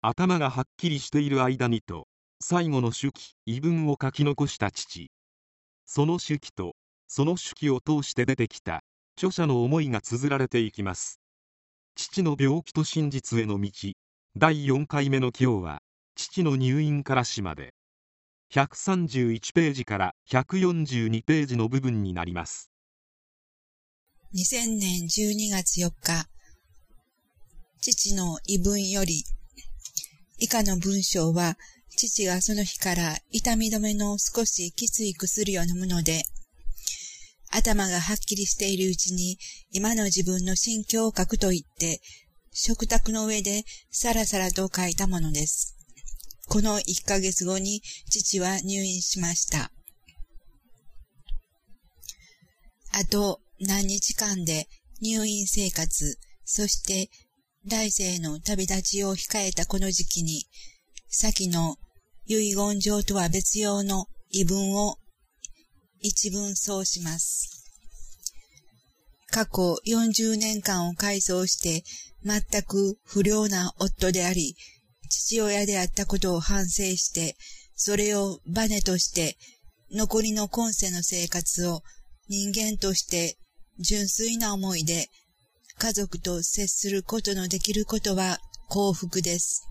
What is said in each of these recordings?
頭がはっきりしている間にと最後の手記遺文を書き残した父。その手記とその手記を通して出てきた著者の思いが綴られていきます。父の病気と真実への道第4回目の今日は父の入院から死まで131ページから142ページの部分になります。2000年12月4日父の遺文より以下の文章は父がその日から痛み止めの少しきつい薬を飲むので頭がはっきりしているうちに今の自分の心境を書くと言って、食卓の上でさらさらと書いたものです。この1ヶ月後に父は入院しました。あと何日間で入院生活、そして来世の旅立ちを控えたこの時期に、先の遺言状とは別用の遺文を一文そうします。過去40年間を改装して全く不良な夫であり、父親であったことを反省して、それをバネとして残りの今世の生活を人間として純粋な思いで家族と接することのできることは幸福です。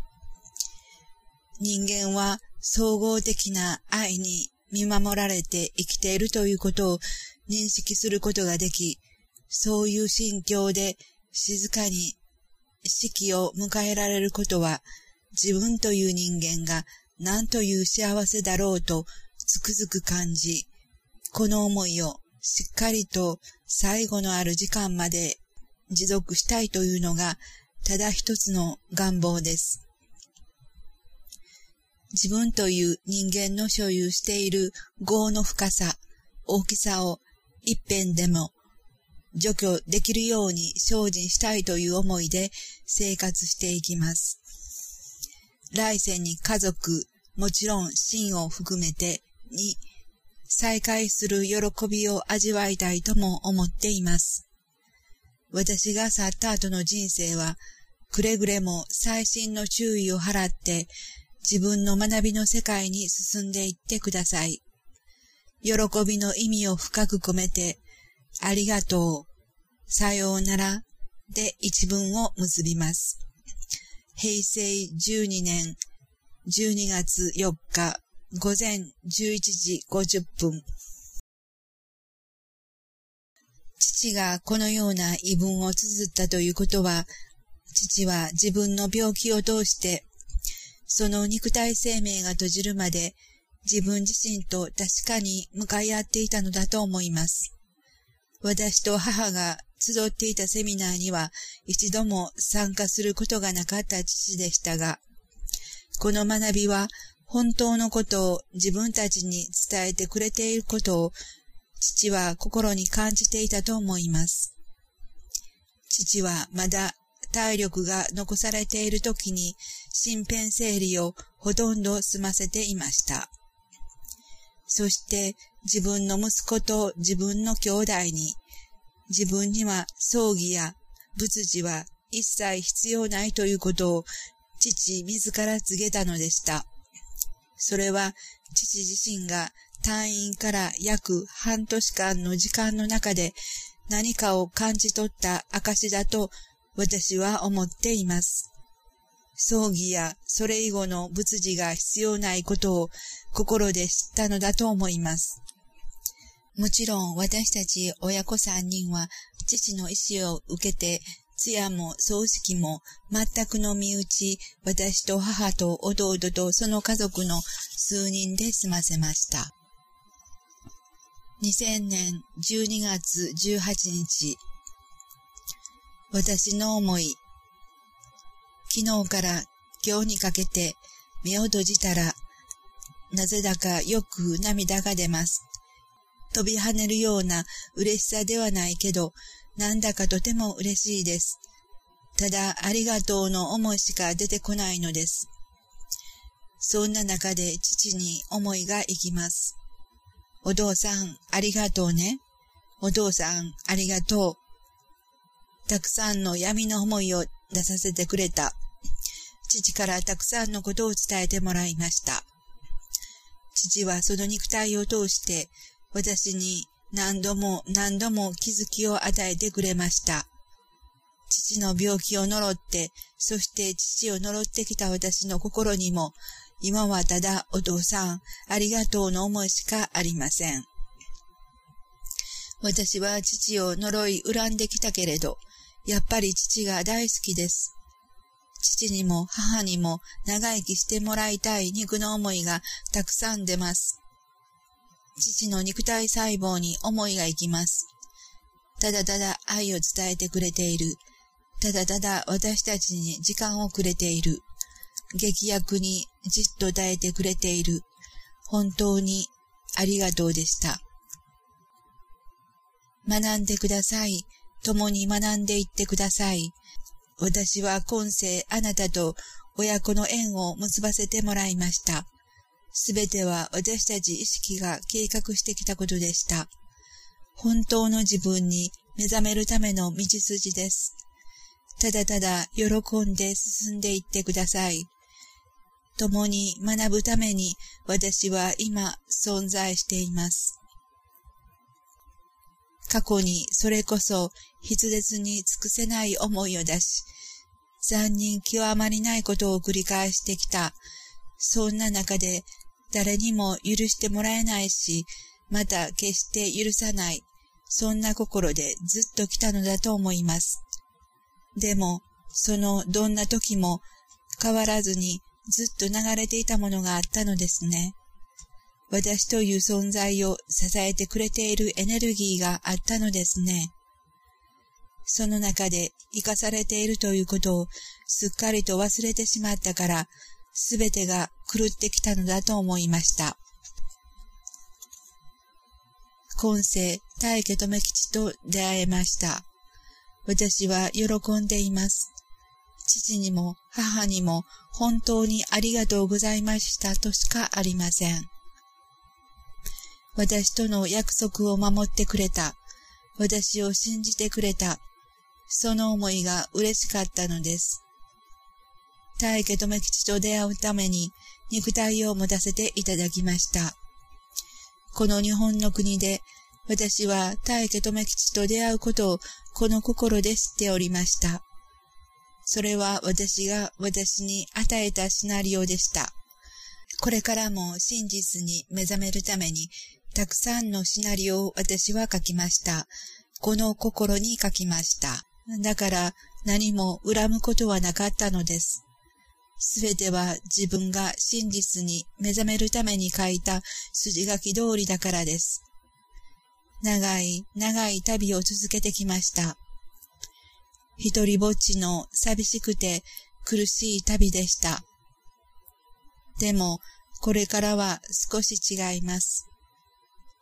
人間は総合的な愛に見守られて生きているということを認識することができ、そういう心境で静かに死期を迎えられることは、自分という人間が何という幸せだろうとつくづく感じ、この思いをしっかりと最後のある時間まで持続したいというのがただ一つの願望です。自分という人間の所有している業の深さ、大きさを一辺でも除去できるように精進したいという思いで生活していきます。来世に家族、もちろん真を含めてに再会する喜びを味わいたいとも思っています。私が去った後の人生は、くれぐれも細心の注意を払って自分の学びの世界に進んでいってください。喜びの意味を深く込めて、ありがとう、さようならで一文を結びます。平成12年12月4日午前11時50分。父がこのような異文を綴ったということは、父は自分の病気を通してその肉体生命が閉じるまで自分自身と確かに向かい合っていたのだと思います。私と母が集っていたセミナーには一度も参加することがなかった父でしたが、この学びは本当のことを自分たちに伝えてくれていることを父は心に感じていたと思います。父はまだ体力が残されている時に身辺整理をほとんど済ませていました。そして自分の息子と自分の兄弟に自分には葬儀や仏事は一切必要ないということを父自ら告げたのでした。それは父自身が退院から約半年間の時間の中で何かを感じ取った証だと私は思っています。葬儀やそれ以後の仏事が必要ないことを心で知ったのだと思います。もちろん私たち親子三人は父の意志を受けて通夜も葬式も全くの身内、私と母と弟とその家族の数人で済ませました。2000年12月18日、私の思い。昨日から今日にかけて目を閉じたら、なぜだかよく涙が出ます。飛び跳ねるような嬉しさではないけど、なんだかとても嬉しいです。ただ、ありがとうの思いしか出てこないのです。そんな中で父に思いが行きます。お父さん、ありがとうね。お父さん、ありがとう。たくさんの闇の思いを出させてくれた。父からたくさんのことを伝えてもらいました。父はその肉体を通して私に何度も何度も気づきを与えてくれました。父の病気を呪って、そして父を呪ってきた私の心にも、今はただお父さん、ありがとうの思いしかありません。私は父を呪い恨んできたけれど、やっぱり父が大好きです。父にも母にも長生きしてもらいたい肉の思いがたくさん出ます。父の肉体細胞に思いが行きます。ただただ愛を伝えてくれている。ただただ私たちに時間をくれている。劇薬にじっと耐えてくれている。本当にありがとうでした。学んでください。共に学んでいってください。私は今世あなたと親子の縁を結ばせてもらいました。すべては私たち意識が計画してきたことでした。本当の自分に目覚めるための道筋です。ただただ喜んで進んでいってください。共に学ぶために私は今存在しています。過去にそれこそ筆舌に尽くせない思いを出し、残忍極まりないことを繰り返してきた。そんな中で誰にも許してもらえないし、また決して許さない。そんな心でずっと来たのだと思います。でも、そのどんな時も変わらずにずっと流れていたものがあったのですね。私という存在を支えてくれているエネルギーがあったのですね。その中で生かされているということをすっかりと忘れてしまったから、すべてが狂ってきたのだと思いました。今世、大家留吉と出会えました。私は喜んでいます。父にも母にも本当にありがとうございましたとしかありません。私との約束を守ってくれた。私を信じてくれた。その思いが嬉しかったのです。大家留吉と出会うために肉体を持たせていただきました。この日本の国で私は大家留吉と出会うことをこの心で知っておりました。それは私が私に与えたシナリオでした。これからも真実に目覚めるためにたくさんのシナリオを私は書きました。この心に書きました。だから何も恨むことはなかったのです。すべては自分が真実に目覚めるために書いた筋書き通りだからです。長い長い旅を続けてきました。一人ぼっちの寂しくて苦しい旅でした。でも、これからは少し違います。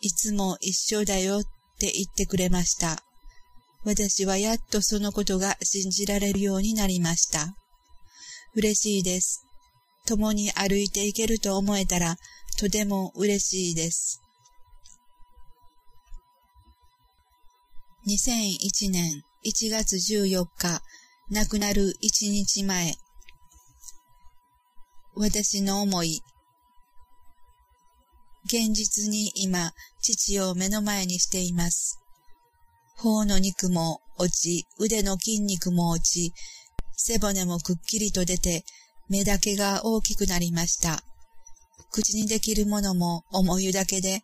いつも一緒だよって言ってくれました。私はやっとそのことが信じられるようになりました。嬉しいです。共に歩いていけると思えたらとても嬉しいです。2001年1月14日、亡くなる1日前。私の思い、現実に今、父を目の前にしています。頬の肉も落ち、腕の筋肉も落ち、背骨もくっきりと出て、目だけが大きくなりました。口にできるものも思いだけで、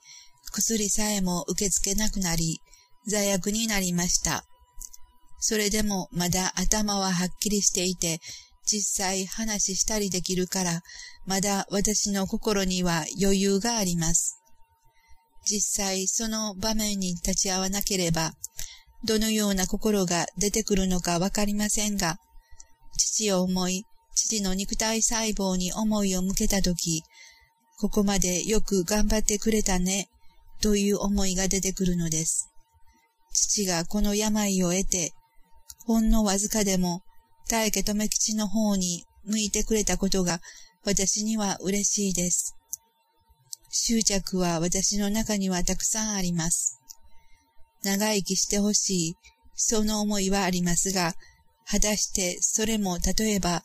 薬さえも受け付けなくなり、罪悪になりました。それでもまだ頭ははっきりしていて、実際話したりできるから、まだ私の心には余裕があります。実際その場面に立ち会わなければ、どのような心が出てくるのかわかりませんが、父を思い、父の肉体細胞に思いを向けたとき、ここまでよく頑張ってくれたね、という思いが出てくるのです。父がこの病を得て、ほんのわずかでも大家留吉の方に向いてくれたことが私には嬉しいです。執着は私の中にはたくさんあります。長生きしてほしい、その思いはありますが、果たしてそれも例えば、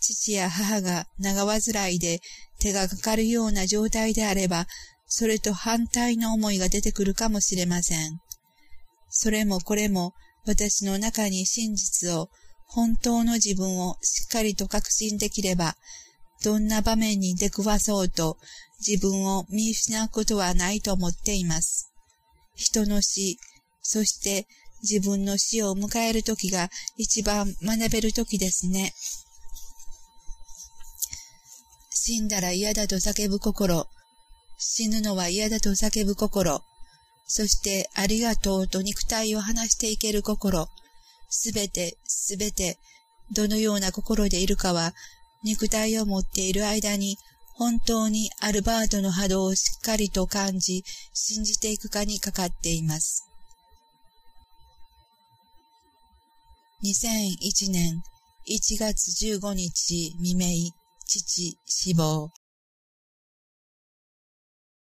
父や母が長患いで手がかかるような状態であれば、それと反対の思いが出てくるかもしれません。それもこれも私の中に真実を、本当の自分をしっかりと確信できれば、どんな場面に出くわそうと自分を見失うことはないと思っています。人の死、そして自分の死を迎える時が一番学べる時ですね。死んだら嫌だと叫ぶ心、死ぬのは嫌だと叫ぶ心、そしてありがとうと肉体を離していける心、すべて、すべて、どのような心でいるかは、肉体を持っている間に、本当にアルバートの波動をしっかりと感じ、信じていくかにかかっています。2001年1月15日未明、父死亡。